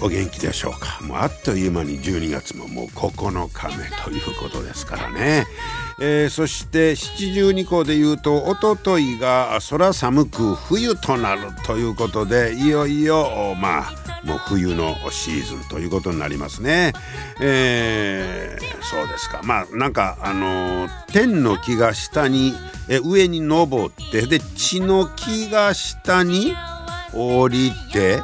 お元気でしょうか？もうあっという間に12月ももう9日目ということですからね、えー、そして七十二校でいうとおとといが空寒く冬となるということでいよいよまあもう冬のシーズンということになりますね。えー、そうですか。まあなんかあの、天の木が下にえ上に登ってで地の木が下に降りて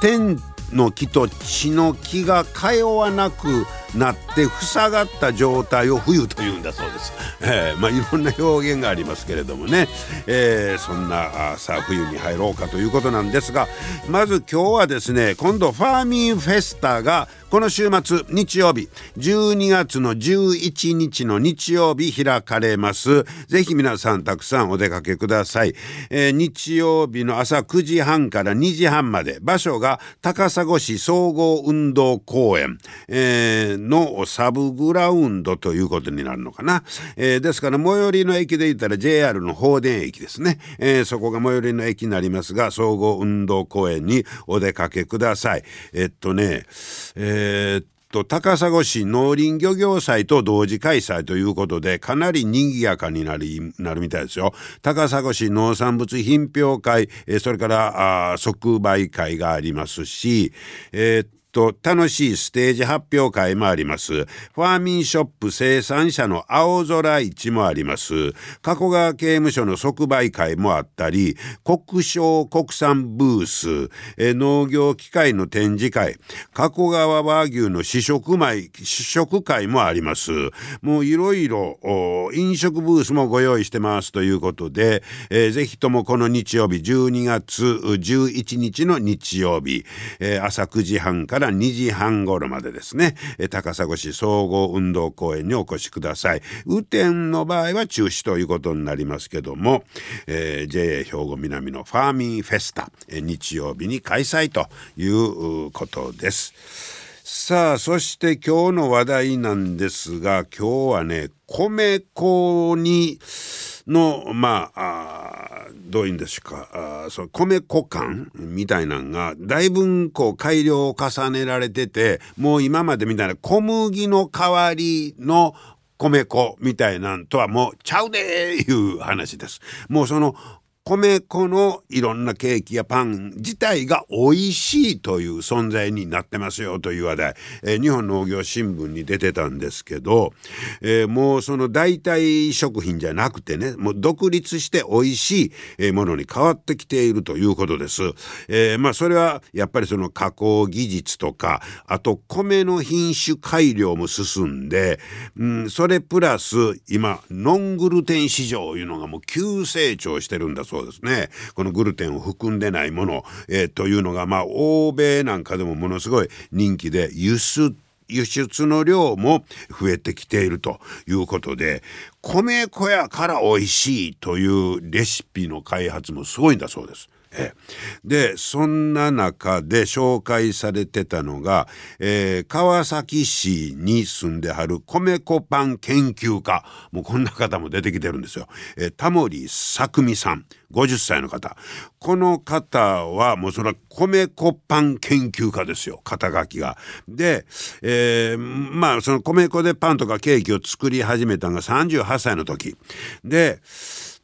天の木と血の木が通わなくなって塞がった状態を冬というんだそうです。えー、まあいろんな表現がありますけれどもね、えー、そんなあさあ冬に入ろうかということなんですがまず今日はですね今度ファーミンフェスタがこの週末日曜日12月の11日の日曜日開かれます。ぜひ皆さんたくさんお出かけください、えー、日曜日の朝9時半から2時半まで場所が高砂市総合運動公園、えー、のサブグラウンドということになるのかな、えー、ですから最寄りの駅で言ったら JR の放電駅ですね、えー、そこが最寄りの駅になりますが総合運動公園にお出かけください。えっとねえー、っと高砂市農林漁業祭と同時開催ということでかなり賑やかになりなるみたいですよ。高砂市農産物品評会、それから即売会がありますし、えー、と楽しいステージ発表会もあります。ファーミンショップ生産者の青空市もあります。加古川刑務所の即売会もあったり、国商国産ブース、え農業機械の展示会、加古川和牛の試食米、試食会もあります。もういろいろ飲食ブースもご用意してますということで、えー、ぜひともこの日曜日12月11日の日曜日、えー、朝9時半からら2時半頃までですね。高砂市総合運動公園にお越しください。雨天の場合は中止ということになりますけども、えー、JA 兵庫南のファーミンフェスタ、日曜日に開催ということです。さあそして今日の話題なんですが今日はね米粉にのまあどういうんですかあその米粉感みたいなんがだいぶこう改良を重ねられててもう今までみたいな小麦の代わりの米粉みたいなんとはもうちゃうでーいう話です。もうその米粉のいろんなケーキやパン自体が美味しいという存在になってますよという話題、えー、日本農業新聞に出てたんですけど、えー、もうその代替食品じゃなくてねもう独立して美味しいものに変わってきているということです。えー、まあそれはやっぱりその加工技術とかあと米の品種改良も進んで、うん、それプラス今ノングルテン市場いうのがもう急成長してるんだそうそうですねこのグルテンを含んでないもの、えー、というのがまあ欧米なんかでもものすごい人気で輸出輸出の量も増えてきているということで米粉やから美味しいというレシピの開発もすごいんだそうです。でそんな中で紹介されてたのが、えー、川崎市に住んではる米粉パン研究家。もうこんな方も出てきてるんですよ。えー、タモリ作美さん。50歳の方。この方はもうそれは米粉パン研究家ですよ。肩書きが。で、えー、まあその米粉でパンとかケーキを作り始めたのが38歳の時。で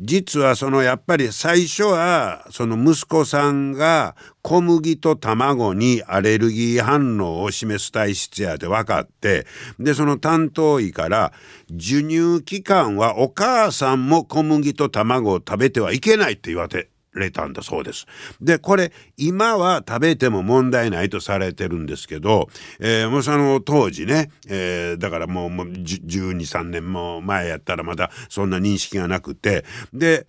実はそのやっぱり最初はその息子さんが小麦と卵にアレルギー反応を示す体質やで分かってでその担当医から授乳期間はお母さんも小麦と卵を食べてはいけないって言われてれたんだそうです。でこれ今は食べても問題ないとされてるんですけど、えー、もうその当時ね、えー、だからもうもう1 2 3年も前やったらまだそんな認識がなくてで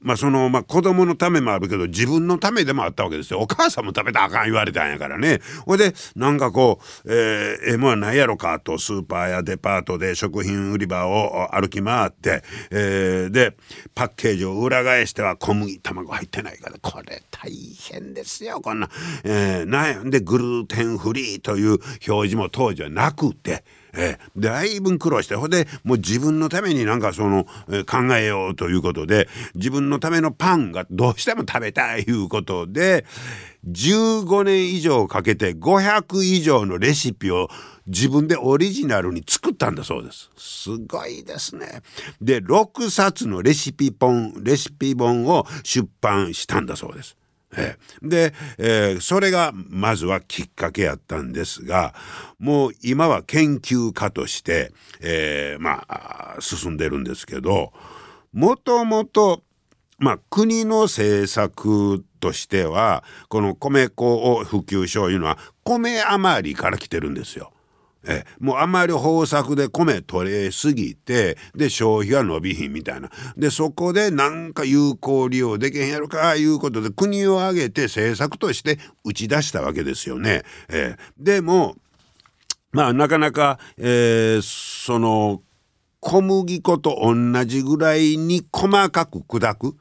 まあそのまあ子供のためもあるけど自分のためでもあったわけですよ。お母さんも食べたらあかん言われたんやからね。ほいでなんかこう、ええー、M は何やろかとスーパーやデパートで食品売り場を歩き回って、えー、でパッケージを裏返しては小麦卵入ってないからこれ大変ですよこんな、えー、なんでグルーテンフリーという表示も当時はなくて。えー、だいぶ苦労してほんでもう自分のためになんかその、えー、考えようということで自分のためのパンがどうしても食べたいいうことで15年以上かけて500以上のレシピを自分でオリジナルに作ったんだそうです。すごいですね。で6冊のレシピ本レシピ本を出版したんだそうです。えー、で、えー、それがまずはきっかけやったんですがもう今は研究家として、えー、まあ進んでるんですけどもともとまあ国の政策としてはこの米粉を普及しよういうのは米余りから来てるんですよ。えもうあまり豊作で米取れすぎてで消費が伸びひんみたいな。でそこでなんか有効利用できへんやろかいうことで国を挙げて政策として打ち出したわけですよね。えでもまあなかなか、えー、その小麦粉と同じぐらいに細かく砕く。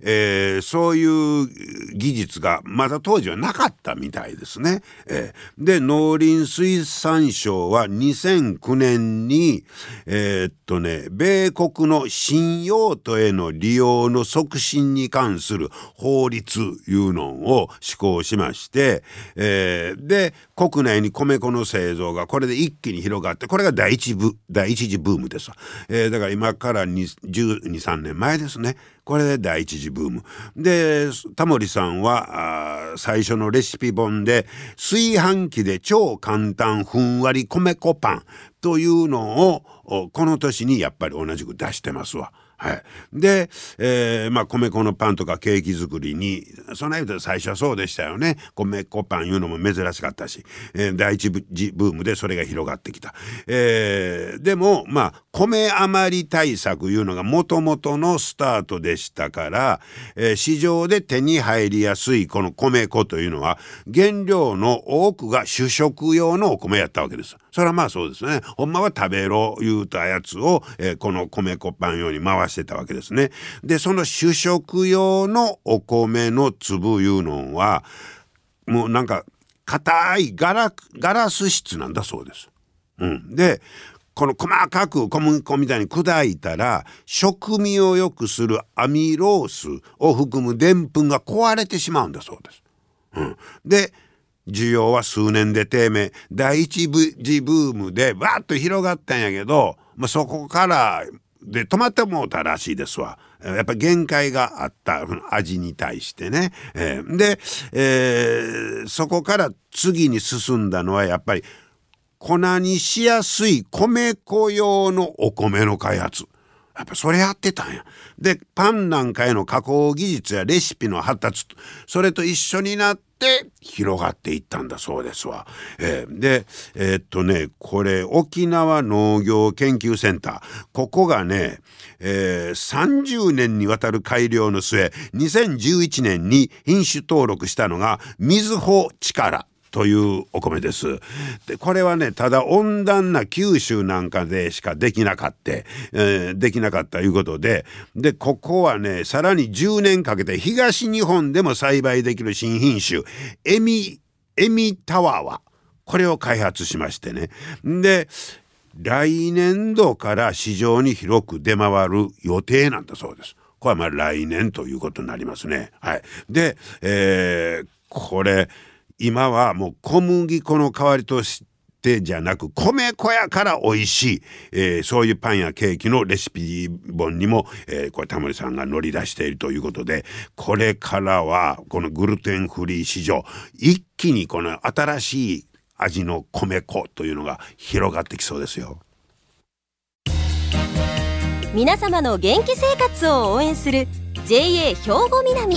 えー、そういう技術がまだ当時はなかったみたいですね。えー、で農林水産省は2009年にえー、っとね米国の新用途への利用の促進に関する法律いうのを施行しまして、えー、で国内に米粉の製造がこれで一気に広がってこれが第一部第一次ブームです、えー、だから今から123年前ですねこれで第一次ブームでタモリさんは最初のレシピ本で炊飯器で超簡単ふんわり米粉パンというのをこの年にやっぱり同じく出してますわ。はい、で、えー、まあ米粉のパンとかケーキ作りにそないと最初はそうでしたよね。米粉パンいうのも珍しかったし、えー、第一ブームでそれが広がってきた、えー、でもまあ米余り対策いうのがもともとのスタートでしたから、えー、市場で手に入りやすいこの米粉というのは原料の多くが主食用のお米やったわけです。それはまあそうですねほんまは食べろ言うたやつを、えー、この米粉パン用に回してたわけですね。でその主食用のお米の粒いうのはもうなんか硬いガラガラス質なんだそうです。うん、でこの細かく小麦粉みたいに砕いたら食味を良くするアミロースを含むでんぷんが壊れてしまうんだそうです。うん、で需要は数年で低迷第一次ブームでバッと広がったんやけど、まあ、そこからで止まってもうたらしいですわ。やっぱ限界があった味に対してね。えー、で、えー、そこから次に進んだのはやっぱり粉にしやすい米粉用のお米の開発。やっぱそれやってたんや。でパンなんかへの加工技術やレシピの発達それと一緒になって広がっていったんだそうですわ。えー、でえー、っとねこれ沖縄農業研究センターここがね、えー、30年にわたる改良の末2011年に品種登録したのがみずほ力というお米です。でこれはねただ温暖な九州なんかでしかできなかった、えー、できなかったいうことででここはねさらに10年かけて東日本でも栽培できる新品種エミエミタワーはこれを開発しましてねで来年度から市場に広く出回る予定なんだそうです。これはまあ来年ということになりますね。はい、で、えー、これ今はもう小麦粉の代わりとしてじゃなく米粉やから美味しい、えー、そういうパンやケーキのレシピ本にも、えー、これタモリさんが乗り出しているということでこれからはこのグルテンフリー市場一気にこの新しい味の米粉というのが広がってきそうですよ。皆様の元気生活を応援する JA 兵庫南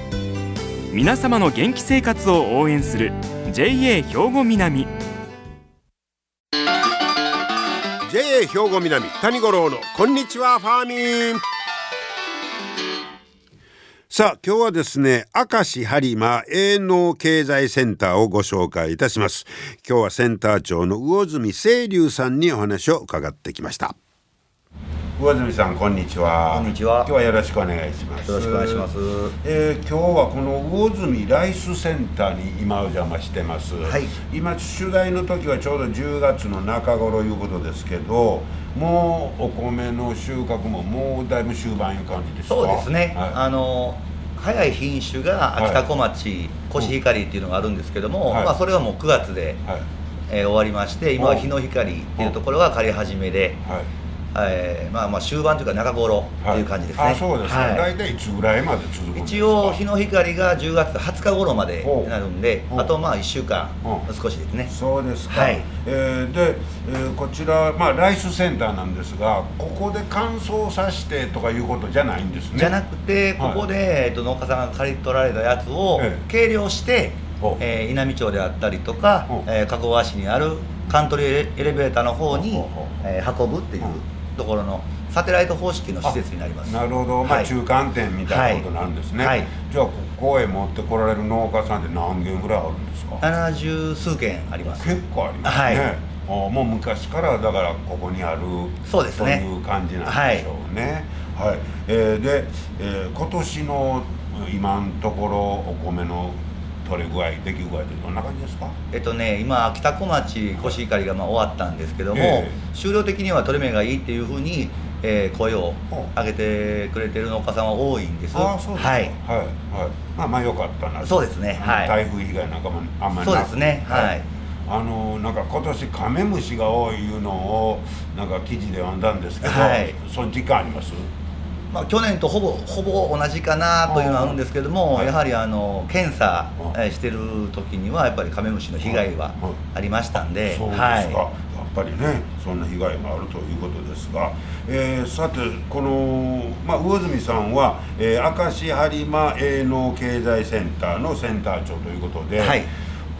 皆様の元気生活を応援する JA 兵庫南。JA 兵庫南谷五郎のこんにちはファーミン。さあ今日はですね明石播磨営農経済センターをご紹介いたします。今日はセンター長の魚住清流さんにお話を伺ってきました。上住さんこんにちは。こんにちは。今日はよろしくお願いします。よろしくお願いします。えー、今日はこの魚住ライスセンターに今お邪魔してます、はい。今取材の時はちょうど10月の中頃いうことですけどもうお米の収穫ももうだいぶ終盤いう感じですか？そうですね、はい。あの早い品種が秋田小町、コシヒカリっていうのがあるんですけども、はい。まあ、それはもう9月で、はい。えー終わりまして今は日の光っていうところが刈り始めで、はいえーまあ、まあ終盤というか中頃っていう感じですね、あそうですか、はい。大体いつぐらいまで続くんですか？一応日の光が10月20日頃までなるんであとまあ1週間少しですね。そうですか、はい。えーで、えーこちら、まあ、ライスセンターなんですがここで乾燥させてとかいうことじゃないんですね。じゃなくてはい。ここで、えっと、農家さんが刈り取られたやつをええ。計量して、ほう。えー稲美町であったりとかえー加古川市にあるカントリーエレベーターの方に、えー運ぶっていうところのサテライト方式の施設になります。なるほど、まあ、はい。中間点みたいなことなんですね、はい。はい。じゃあここへ持ってこられる農家さんって何軒ぐらいあるんですか？70数件あります。結構ありますね、はい。あもう昔からだからここにあるそうですね。という感じなんでしょうね。はい、えーで、えー今年の今のところお米の取れ具合出来具合ってどんな感じですか？えっとね今秋田小町コシヒカリがまあ終わったんですけども、え終了的には取れ目がいいっていうふうに、えー声を上げてくれてる農家さんは多いんです。ああそうですか。はい。はい。はい。まあまあよかったなそうですね。はい。台風被害なんかもあんまりそうですね。はい。あのなんか今年カメムシが多いいうのをなんか記事で読んだんですけど、はい。その時間あります？まあ、去年とほぼほぼ同じかなというのはあるんですけども、はい。やはりあの検査してる時にはやっぱりカメムシの被害はうんありましたんで、そうですか、はい、やっぱりねそんな被害があるということですが、えーさてこの、まあ、魚住さんは、えー明石播磨営農経済センターのセンター長ということで、はい。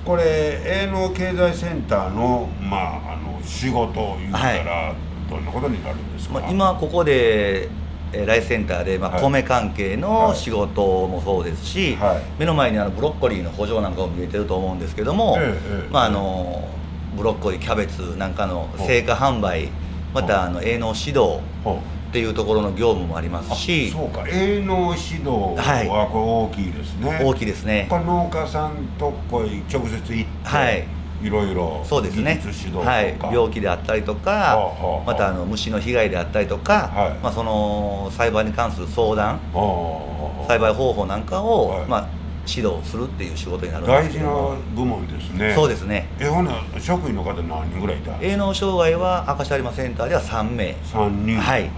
これ営農経済センターの,、まあ、あの仕事を言うたら、どんなことになるんですか、まあ、今ここでえーライスセンターで、まあ、はい。米関係はいの仕事もそうですし、はい。目の前にあのブロッコリーの補助なんかも見えてると思うんですけども、ええええ。まあ、あのブロッコリーキャベツなんかの成果販売またあの営農指導っていうところの業務もありますしそうか。営農指導はい。はこれ大きいですね、大きいですね。農家さんとこへ直接行って、はいいろいろそうですね。はい、病気であったりとか、はあはあまたあの虫の被害であったりとか、はい。まあ、その栽培に関する相談ああ栽培方法なんかを、はい。まあ、指導するっていう仕事になるんで大事なすけども。部門ですね。そうですね。えほな職員の方何人ぐらいいた？営農障害は明石有馬センターでは3名。3人。はい。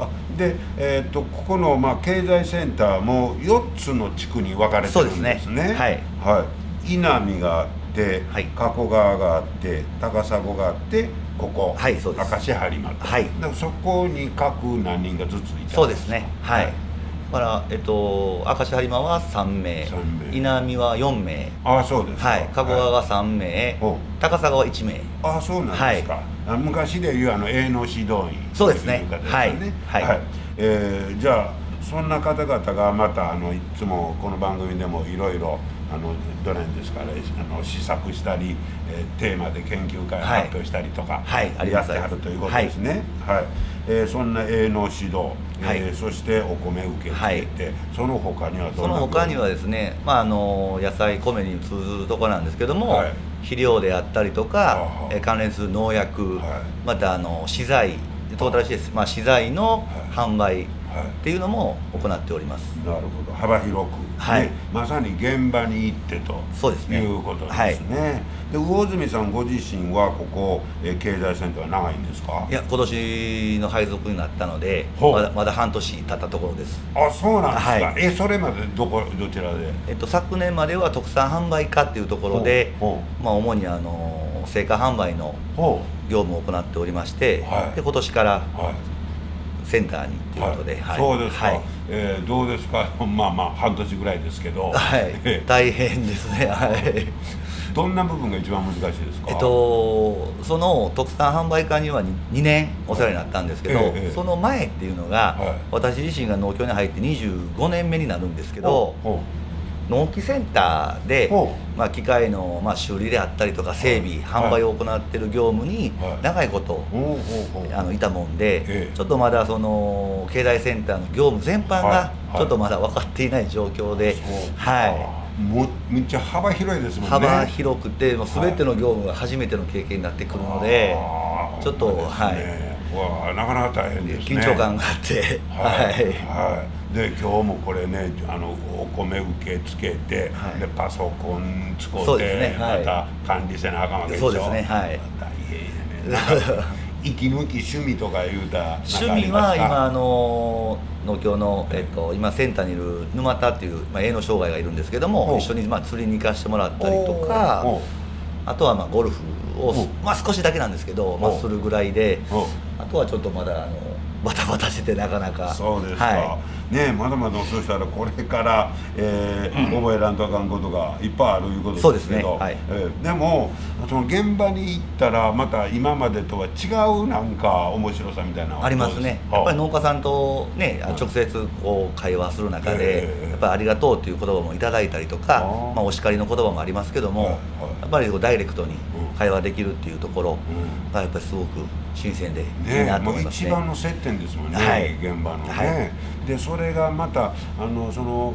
あで、えー、とここの、まあ、経済センターも4つの地区に分かれてるんですね。そうですね。はい。はい、稲見がて、はい。加古川があって高砂があってここ、はいそうです。明石播磨と、はい。だそこに各何人がずついたそうですね。はい。だから、えっと、明石有馬は3名。三名。稲見は4名。ああそうですか。はい。加古川が3名、ほう。高砂は1名。ああそうなんですか、あ昔でいうあの営農指導員そうですね。といはい。はい。えーじゃあそんな方々がまたあのいつもこの番組でもいろいろあのどれですかねあの試作したり、えーテーマで研究会をはい発表したりとか、はい。ありやってはるということですね。はい、えーそんな営農指導、はい。えーそしてお米受け付けて、その他にはどその他にはですね、まあ、あの野菜米に通ずるところなんですけども、はい。肥料であったりとはかえ関連する農薬、はい。またあの資材トータルして、まあ、資材の販売はいってい。うのも行っておりますなるほど。幅広く、はい。ねまさに現場に行ってとそうですね。いうことですね、で魚住さんご自身はここ、えー経済センターは長いんですか？いや今年の配属になったのでまだまだ半年経ったところです。あそうなんですか、はい。えそれまでどこどちらで？えっと、昨年までは特産販売課っていうところで、ほまあ、主にあの成果販売の業務を行っておりまして、はい。で今年からうはいセンターにっていうことで、はい。そうですか、はい、えーどうですか？まあまあ半年ぐらいですけど、はい。え大変ですね。はい。ーどんな部分が一番難しいですか？えっとその特産販売課には 2, 年お世話になったんですけど、ええええ。その前っていうのが、はい。私自身が農協に入って25年目になるんですけど、ほ納期センターでほ、まあ、機械の、まあ、修理であったりとか整備、販売を行っている業務にはい。長いこと、あのいたもんで、ええ。ちょっとまだその経済センターの業務全般はい。がはい。ちょっとまだ分かっていない状況で、はもうめっちゃ幅広いですもんね。幅広くてもう全ての業務が初めての経験になってくるので、ちょっとほんまですね。わあなかなか大変ですね緊張感があって、はい、はい。はい、で今日もこれねあのお米受け付けて、はい。でパソコン使って、ねはい。また管理せなあかんわけでしょ。そうですねはい。大変やね。息抜き趣味とか言うたら趣味は今あの農協の、えっと、今センターにいる沼田っていう、まあ、営農障害がいるんですけども一緒に、まあ、釣りに行かしてもらったりとかあとはまあゴルフをまあ、少しだけなんですけど、まあ、するぐらいであとはちょっとまだあのバタバタしててなかなか。そうですか、はねまだまだそうしたらこれから、えー覚えらんとあかんことがいっぱいあるいうことでけど。ね。はい。えーでもその現場に行ったらまた今までとは違うなんか面白さみたいなありますね。やっぱり農家さんとね直接こう会話する中で、ええ。やっぱりありがとうっていう言葉もいただいたりとかまあ、お叱りの言葉もありますけども、はいはい。やっぱりこうダイレクトにうん。会話できるっていうところうん。がやっぱりすごく新鮮でいいねなと思いますね。一番の接点ですもんね、はい。現場のね、はい。でそれがまたあのその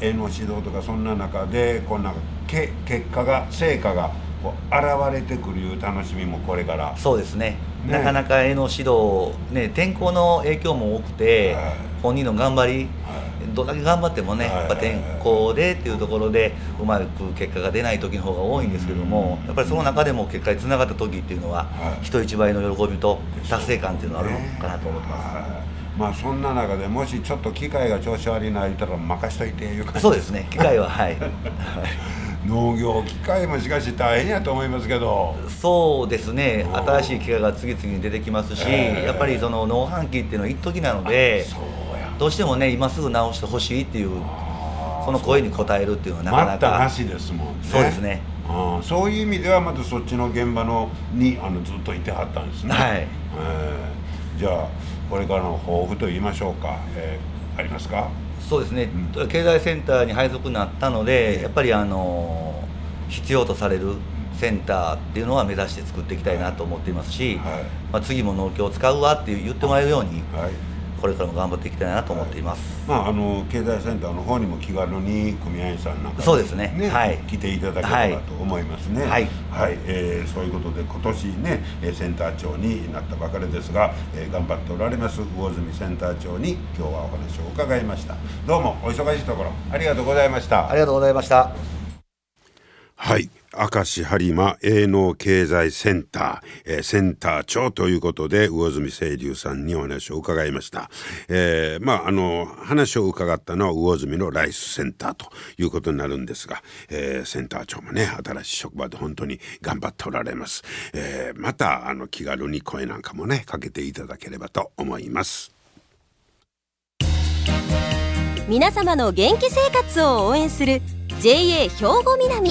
絵の指導とかそんな中でこんかけ結果が成果がこう現れてくるいう楽しみもこれから。そうですね。ね。なかなか絵の指導、ね、天候の影響も多くて、はい。本人の頑張り、はどんだけ頑張ってもね、はい。やっぱ天候でっていうところでうまく結果が出ない時の方が多いんですけども、やっぱりその中でも結果につながった時っていうのは、はい。人一倍の喜びと達成感っていうのがあるのかなと思ってます。はいまあそんな中でもしちょっと機械が調子悪いな言ったら任しといていう感じ。そうですね。機械ははい、はい。農業機械もしかし大変やと思いますけど。そうですね。うん新しい機械が次々に出てきますし、ええ。やっぱりその農飯器っていうのは一時なのでどうしてもね今すぐ直してほしいっていうその声に応えるっていうのはなか待なか。ったなしですもんね。そうですね。うんそういう意味ではまたそっちの現場のにあのずっといてはったんですね。はい。えーじゃあこれからの抱負と言いましょうか、えーありますか？そうですね、う経済センターに配属になったので、やっぱりあの必要とされるセンターっていうのは目指して作っていきたいなと思っていますし、はい。まあ、次も農協を使うわって言ってもらえるようにはいこれからも頑張っていきたいなと思っています、まあ、あの経済センターの方にも気軽に組合員さんなんかそうですねはい来ていただければと思いますね。はいはいえーそういうことで今年ねえーセンター長になったばかりですが、えー頑張っておられます魚住センター長に今日はお話を伺いました。どうもお忙しいところありがとうございました。ありがとうございましたはい。明石播磨営農経済センター、えーセンター長ということで魚住清流さんにお話を伺いました。えーまああの話を伺ったのは魚住のライスセンターということになるんですが、えーセンター長もね新しい職場で本当に頑張っておられます。えーまたあの気軽に声なんかもねかけていただければと思います。皆様の元気生活を応援する JA 兵庫南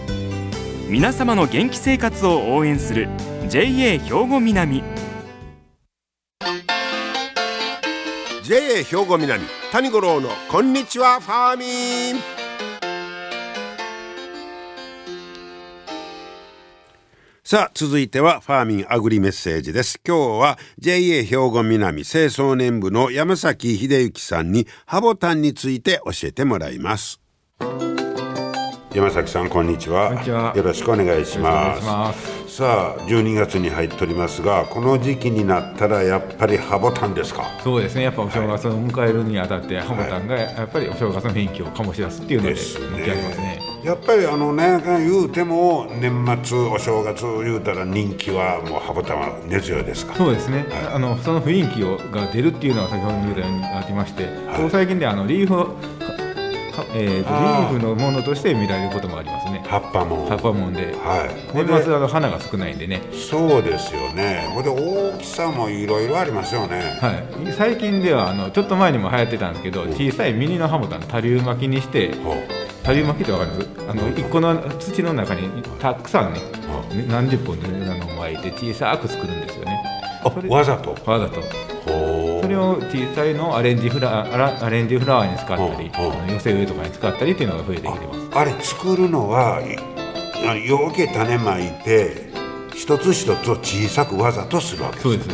皆様の元気生活を応援する JA 兵庫南。JA 兵庫南谷五郎のこんにちはファーミン。さあ続いてはファーミンアグリメッセージです。今日は JA 兵庫南清掃年部の山崎秀幸さんにハボタンについて教えてもらいます。山崎さんこんにちは。よろしくお願いします。さあ12月に入っておりますがこの時期になったらやっぱりハボタンですか？そうですね。やっぱお正月を迎えるにあたって、はい、ハボタンがやっぱりお正月の雰囲気を醸し出すっていうので人気ありますね。やっぱりあのね言うても年末お正月言うたら人気はもうハボタンは根強いですか？そうですね、はい、あのその雰囲気をが出るっていうのは先ほど言ったようにありまして、はい、最近であのリーフえーと、リーフのものとして見られることもありますね。葉っぱも。葉っぱもんで、はい、年末あの花が少ないんでね。そうですよね。ほんで大きさもいろいろありますよね。はい。最近ではあのちょっと前にも流行ってたんですけど小さいミニのハボタン多粒巻きにして多粒巻きってわかります？あの一個の土の中にたくさんね何十本であの巻いて小さく作るんですよね。わざと。わざと。それを小さいのをアレンジフラアレンジフラワーに使ったり寄せ植えとかに使ったりっていうのが増えてきてますあれ作るのはよけ種まいて一つ一つを小さくわざとするわけですそうです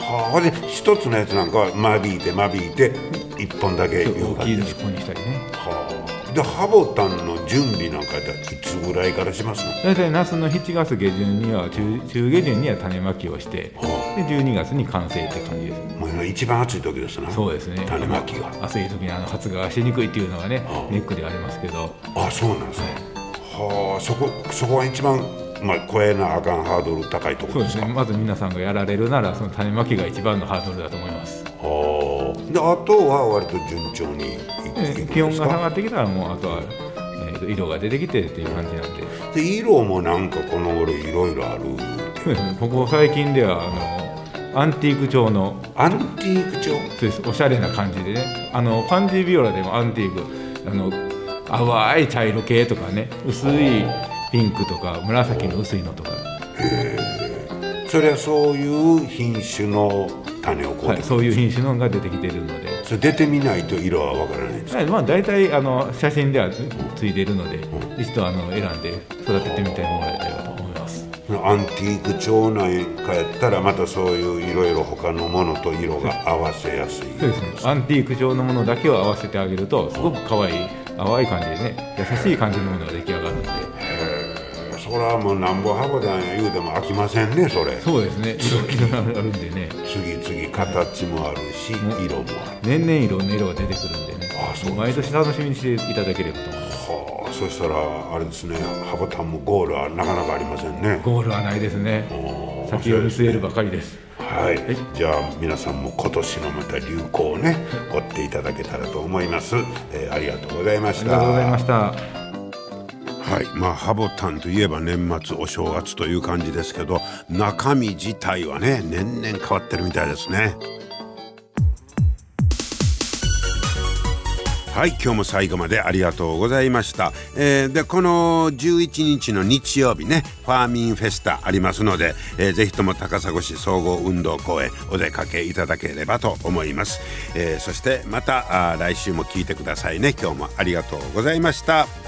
はあで一つのやつなんかは間引いて間引いて一本だけ大きいのにしたりねはでハボタンの準備なんかいつぐらいからしますの？大体夏の7月下旬には中中下旬には種まきをして、はあ、で12月に完成って感じです。もう一番暑い時ですなそうですね。種まきが。暑い時にあの発芽しにくいっていうのがね、はあ、ネックでありますけど。あそうなんですね、はあそこそこは一番まあ、超えなあかんハードル高いところですね。まず皆さんがやられるならその種まきが一番のハードルだと思います。はあ。であとは割と順調に気温が下がってきたらもうあとは、えー、色が出てきてっていう感じなんで。で色もなんかこの頃いろいろあるここ最近ではあのアンティーク調のアンティーク調。そうです。おしゃれな感じでね。あのパンジービオラでもアンティーク。あの淡い茶色系とかね。薄いピンクとか紫の薄いのとか。へえ。それはそういう品種の種をこう、はい、そういう品種のが出てきているのでそれ出てみないと色はわからないんですか、はい、まあ、大体あの写真ではついているので、うん、一度あの選んで育ててみてもらえたらと思います。アンティーク調なんかやったらまたそういういろいろ他のものと色が合わせやすい。そうですね。アンティーク調のものだけを合わせてあげるとすごく可愛い淡い感じでね優しい感じのものが出来上がるんでそれはもうなんぼハボタン言うても飽きませんねそれ。そうですね。色々あるんでね。次々形もあるし色もある。年々いろんな色が出てくるんでね。あそう毎年楽しみにしていただければと思います。はあそしたらあれですねハボタンもゴールはなかなかありませんね。ゴールはないですね。先を見据えるばかりです。はい、はい、じゃあ皆さんも今年のまた流行をね追っていただけたらと思います、えー、ありがとうございました。ありがとうございましたはい。まあハボタンといえば年末お正月という感じですけど中身自体はね年々変わってるみたいですね。はい。今日も最後までありがとうございました、えー、でこの11日の日曜日ねファーミンフェスタありますので、えー、ぜひとも高砂市総合運動公園お出かけいただければと思います、えー、そしてまた来週も聞いてくださいね。今日もありがとうございました。